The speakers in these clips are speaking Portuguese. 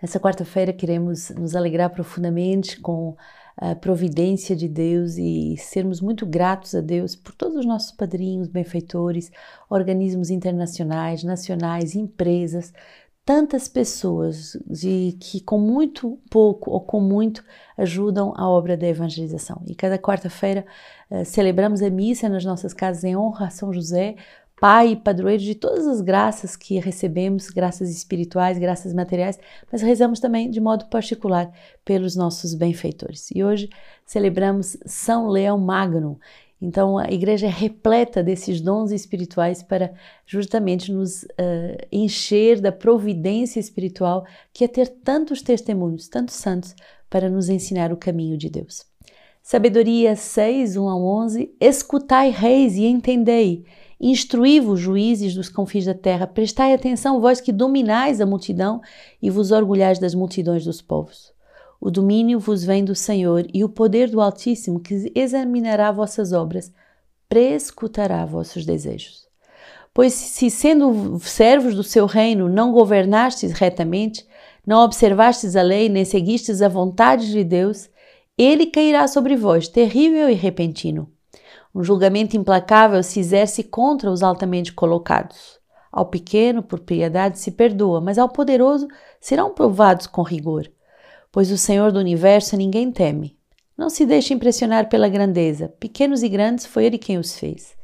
Nessa quarta-feira queremos nos alegrar profundamente com a providência de Deus e sermos muito gratos a Deus por todos os nossos padrinhos, benfeitores, organismos internacionais, nacionais, empresas, tantas pessoas de que com muito pouco ou com muito ajudam a obra da evangelização. E cada quarta-feira uh, celebramos a missa nas nossas casas em honra a São José, Pai e padroeiro de todas as graças que recebemos, graças espirituais, graças materiais, mas rezamos também de modo particular pelos nossos benfeitores. E hoje celebramos São Leão Magno. Então a igreja é repleta desses dons espirituais para justamente nos uh, encher da providência espiritual que é ter tantos testemunhos, tantos santos, para nos ensinar o caminho de Deus. Sabedoria 6, 1 a 11: Escutai, reis, e entendei Instruí-vos, juízes dos confins da terra, prestai atenção, vós que dominais a multidão e vos orgulhais das multidões dos povos. O domínio vos vem do Senhor e o poder do Altíssimo, que examinará vossas obras, prescutará vossos desejos. Pois se, sendo servos do seu reino, não governastes retamente, não observastes a lei, nem seguistes a vontade de Deus, ele cairá sobre vós, terrível e repentino um julgamento implacável se exerce contra os altamente colocados. Ao pequeno, por piedade, se perdoa, mas ao poderoso serão provados com rigor. Pois o Senhor do universo ninguém teme. Não se deixe impressionar pela grandeza. Pequenos e grandes foi ele quem os fez.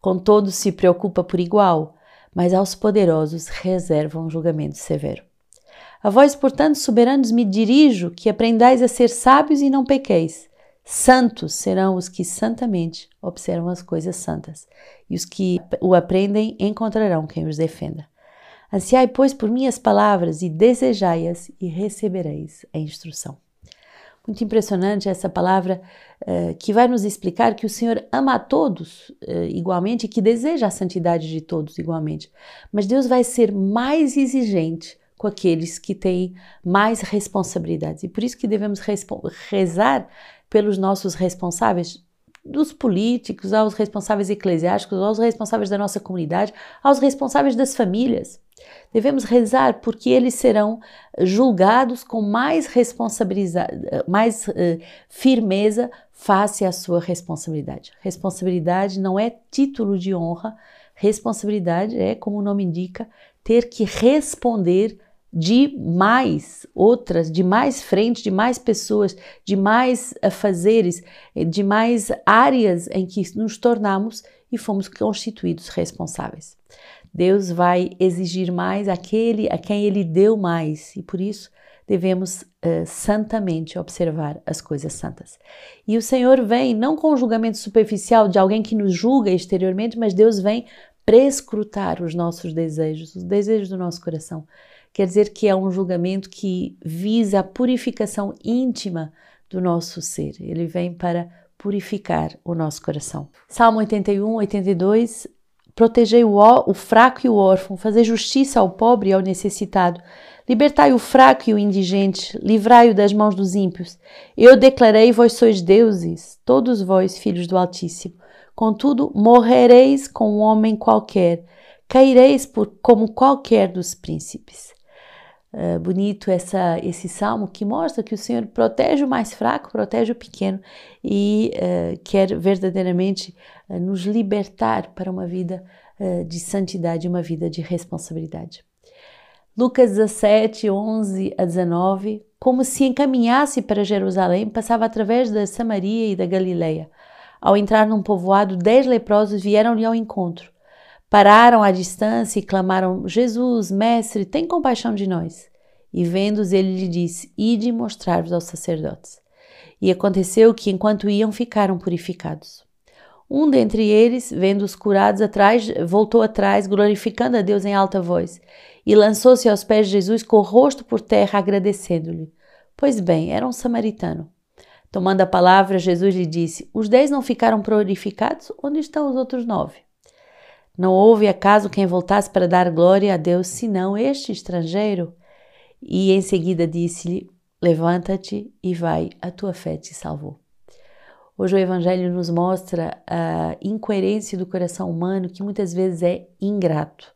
Com todos se preocupa por igual, mas aos poderosos reserva um julgamento severo. A vós, portanto, soberanos, me dirijo que aprendais a ser sábios e não pequeis Santos serão os que santamente observam as coisas santas, e os que o aprendem encontrarão quem os defenda. Ansiai, pois, por minhas palavras e desejai-as, e recebereis a instrução. Muito impressionante essa palavra uh, que vai nos explicar que o Senhor ama a todos uh, igualmente e que deseja a santidade de todos igualmente. Mas Deus vai ser mais exigente com aqueles que têm mais responsabilidades. E por isso que devemos rezar pelos nossos responsáveis, dos políticos, aos responsáveis eclesiásticos, aos responsáveis da nossa comunidade, aos responsáveis das famílias. Devemos rezar porque eles serão julgados com mais mais uh, firmeza face à sua responsabilidade. Responsabilidade não é título de honra, responsabilidade é, como o nome indica, ter que responder de mais outras, de mais frente, de mais pessoas, de mais afazeres, de mais áreas em que nos tornamos e fomos constituídos responsáveis. Deus vai exigir mais aquele a quem Ele deu mais e por isso devemos uh, santamente observar as coisas santas. E o Senhor vem não com o julgamento superficial de alguém que nos julga exteriormente, mas Deus vem prescrutar os nossos desejos, os desejos do nosso coração quer dizer que é um julgamento que visa a purificação íntima do nosso ser. Ele vem para purificar o nosso coração. Salmo 81, 82. Protegei o, o fraco e o órfão, fazer justiça ao pobre e ao necessitado. Libertai o fraco e o indigente, livrai-o das mãos dos ímpios. Eu declarei: vós sois deuses, todos vós, filhos do Altíssimo. Contudo, morrereis com um homem qualquer, caireis por, como qualquer dos príncipes. Uh, bonito essa, esse salmo que mostra que o Senhor protege o mais fraco, protege o pequeno e uh, quer verdadeiramente uh, nos libertar para uma vida de santidade, uma vida de responsabilidade. Lucas 17, 11 a 19, como se encaminhasse para Jerusalém, passava através da Samaria e da Galileia. Ao entrar num povoado, dez leprosos vieram-lhe ao encontro. Pararam à distância e clamaram: Jesus, mestre, tem compaixão de nós. E vendo-os, ele lhe disse: Ide mostrar-vos aos sacerdotes. E aconteceu que, enquanto iam, ficaram purificados. Um dentre eles, vendo-os curados atrás, voltou atrás, glorificando a Deus em alta voz, e lançou-se aos pés de Jesus com o rosto por terra, agradecendo-lhe. Pois bem, era um samaritano. Tomando a palavra, Jesus lhe disse: Os dez não ficaram purificados? Onde estão os outros nove? Não houve acaso quem voltasse para dar glória a Deus, senão este estrangeiro? E em seguida disse-lhe: Levanta-te e vai, a tua fé te salvou. Hoje o Evangelho nos mostra a incoerência do coração humano que muitas vezes é ingrato.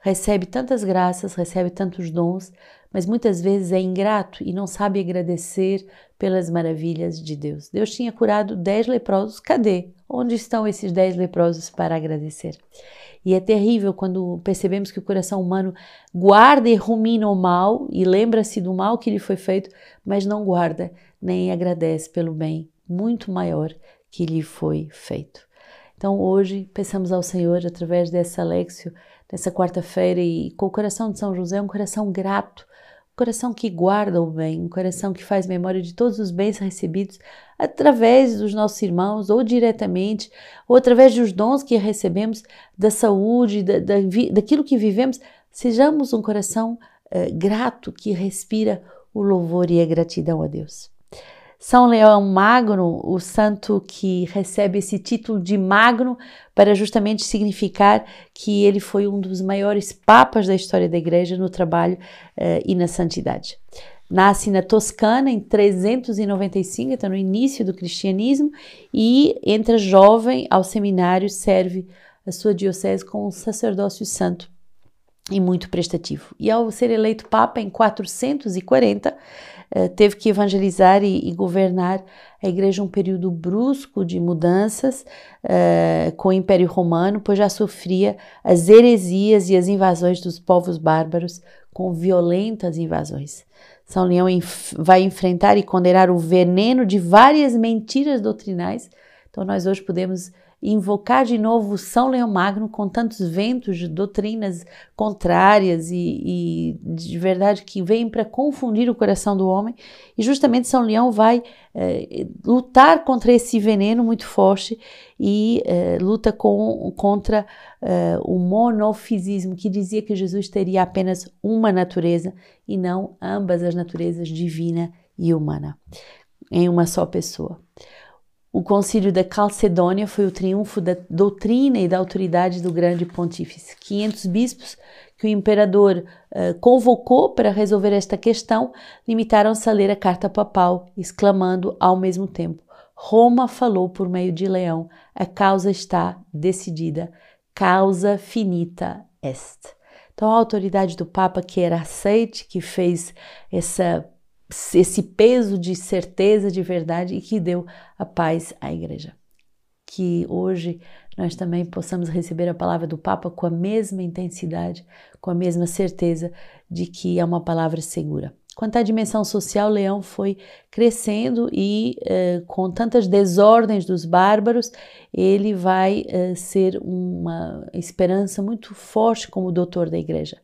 Recebe tantas graças, recebe tantos dons, mas muitas vezes é ingrato e não sabe agradecer pelas maravilhas de Deus. Deus tinha curado dez leprosos, cadê? Onde estão esses dez leprosos para agradecer? E é terrível quando percebemos que o coração humano guarda e rumina o mal e lembra-se do mal que lhe foi feito, mas não guarda nem agradece pelo bem muito maior que lhe foi feito. Então hoje pensamos ao Senhor através dessa Alexio, dessa quarta-feira e com o coração de São José, um coração grato, coração que guarda o bem, um coração que faz memória de todos os bens recebidos através dos nossos irmãos ou diretamente, ou através dos dons que recebemos da saúde, da, da, daquilo que vivemos. Sejamos um coração uh, grato que respira o louvor e a gratidão a Deus. São Leão Magno, o santo que recebe esse título de Magno para justamente significar que ele foi um dos maiores papas da história da igreja no trabalho uh, e na santidade. Nasce na Toscana em 395, então no início do cristianismo, e entra jovem ao seminário, serve a sua diocese com um sacerdócio santo e muito prestativo. E ao ser eleito papa em 440, eh, teve que evangelizar e, e, governar a igreja um período brusco de mudanças uh, com o Império Romano, pois já sofria as heresias e as invasões dos povos bárbaros com violentas invasões. São Leão vai enfrentar e condenar o veneno de várias mentiras doutrinais. Então, nós hoje podemos invocar de novo São Leão Magno com tantos ventos de doutrinas contrárias e, e de verdade que vêm para confundir o coração do homem. E justamente São Leão vai eh, lutar contra esse veneno muito forte e eh, luta com, contra eh, o monofisismo que dizia que Jesus teria apenas uma natureza e não ambas as naturezas divina e humana em uma só pessoa. O concílio da Calcedônia foi o triunfo da doutrina e da autoridade do grande pontífice. 500 bispos que o imperador uh, convocou para resolver esta questão limitaram-se a ler a carta papal, exclamando ao mesmo tempo: Roma falou por meio de Leão, a causa está decidida, causa finita est. Então, a autoridade do Papa, que era aceite, que fez essa esse peso de certeza de verdade e que deu a paz à igreja. Que hoje nós também possamos receber a palavra do Papa com a mesma intensidade, com a mesma certeza de que é uma palavra segura. Quanto à dimensão social, Leão foi crescendo e, eh, com tantas desordens dos bárbaros, ele vai eh, ser uma esperança muito forte como doutor da igreja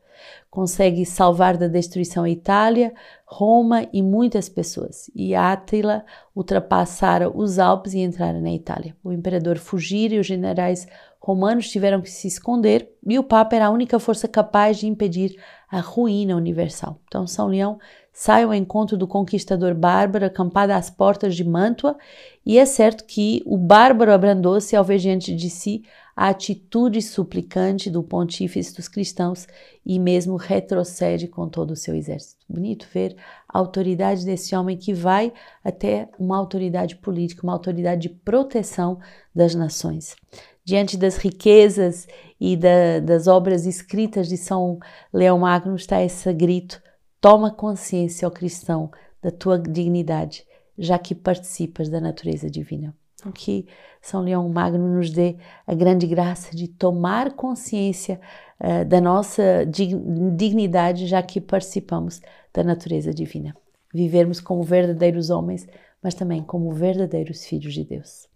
consegue salvar da destruição a Itália, Roma e muitas pessoas. E Átila ultrapassara os Alpes e entrara na Itália. O imperador fugira e os generais romanos tiveram que se esconder e o Papa era a única força capaz de impedir a ruína universal. Então São Leão sai ao encontro do conquistador bárbaro acampado às portas de Mantua e é certo que o bárbaro abrandou-se ao ver diante de si a atitude suplicante do pontífice dos cristãos e mesmo retrocede com todo o seu exército. Bonito ver a autoridade desse homem que vai até uma autoridade política, uma autoridade de proteção das nações. Diante das riquezas e da, das obras escritas de São Leão Magno está esse grito: toma consciência, ó cristão, da tua dignidade, já que participas da natureza divina que São Leão Magno nos dê a grande graça de tomar consciência uh, da nossa dignidade, já que participamos da natureza divina. Vivermos como verdadeiros homens, mas também como verdadeiros filhos de Deus.